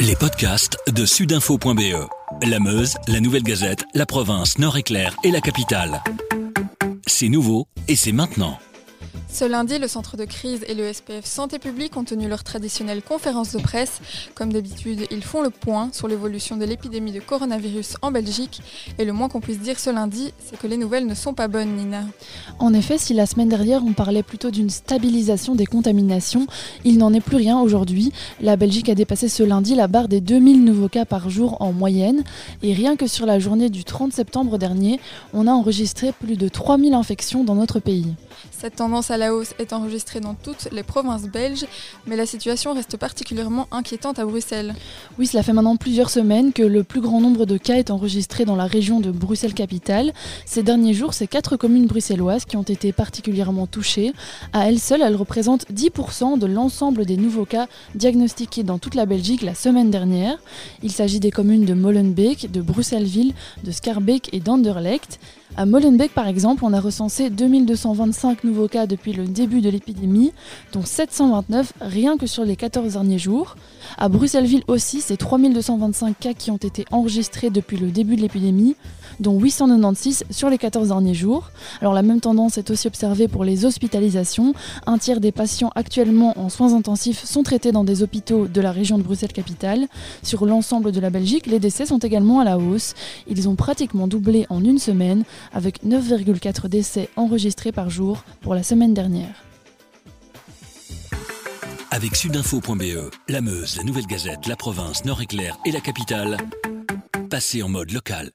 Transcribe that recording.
Les podcasts de sudinfo.be. La Meuse, la Nouvelle Gazette, la province Nord-Éclair et la capitale. C'est nouveau et c'est maintenant. Ce lundi, le centre de crise et le SPF Santé publique ont tenu leur traditionnelle conférence de presse. Comme d'habitude, ils font le point sur l'évolution de l'épidémie de coronavirus en Belgique. Et le moins qu'on puisse dire ce lundi, c'est que les nouvelles ne sont pas bonnes, Nina. En effet, si la semaine dernière on parlait plutôt d'une stabilisation des contaminations, il n'en est plus rien aujourd'hui. La Belgique a dépassé ce lundi la barre des 2000 nouveaux cas par jour en moyenne. Et rien que sur la journée du 30 septembre dernier, on a enregistré plus de 3000 infections dans notre pays. Cette tendance à la hausse est enregistrée dans toutes les provinces belges, mais la situation reste particulièrement inquiétante à Bruxelles. Oui, cela fait maintenant plusieurs semaines que le plus grand nombre de cas est enregistré dans la région de Bruxelles-Capitale. Ces derniers jours, c'est quatre communes bruxelloises qui ont été particulièrement touchées. À elles seules, elles représentent 10% de l'ensemble des nouveaux cas diagnostiqués dans toute la Belgique la semaine dernière. Il s'agit des communes de Molenbeek, de Bruxelles-Ville, de Scarbeck et d'Anderlecht. À Molenbeek, par exemple, on a recensé 2225 nouveaux cas depuis le début de l'épidémie, dont 729 rien que sur les 14 derniers jours. À Bruxelles-Ville aussi, c'est 3225 cas qui ont été enregistrés depuis le début de l'épidémie, dont 896 sur les 14 derniers jours. Alors la même tendance est aussi observée pour les hospitalisations. Un tiers des patients actuellement en soins intensifs sont traités dans des hôpitaux de la région de Bruxelles-Capitale. Sur l'ensemble de la Belgique, les décès sont également à la hausse. Ils ont pratiquement doublé en une semaine, avec 9,4 décès enregistrés par jour pour la semaine dernière. Avec sudinfo.be, la Meuse, la Nouvelle Gazette, la province Nord-Éclair et la capitale, passez en mode local.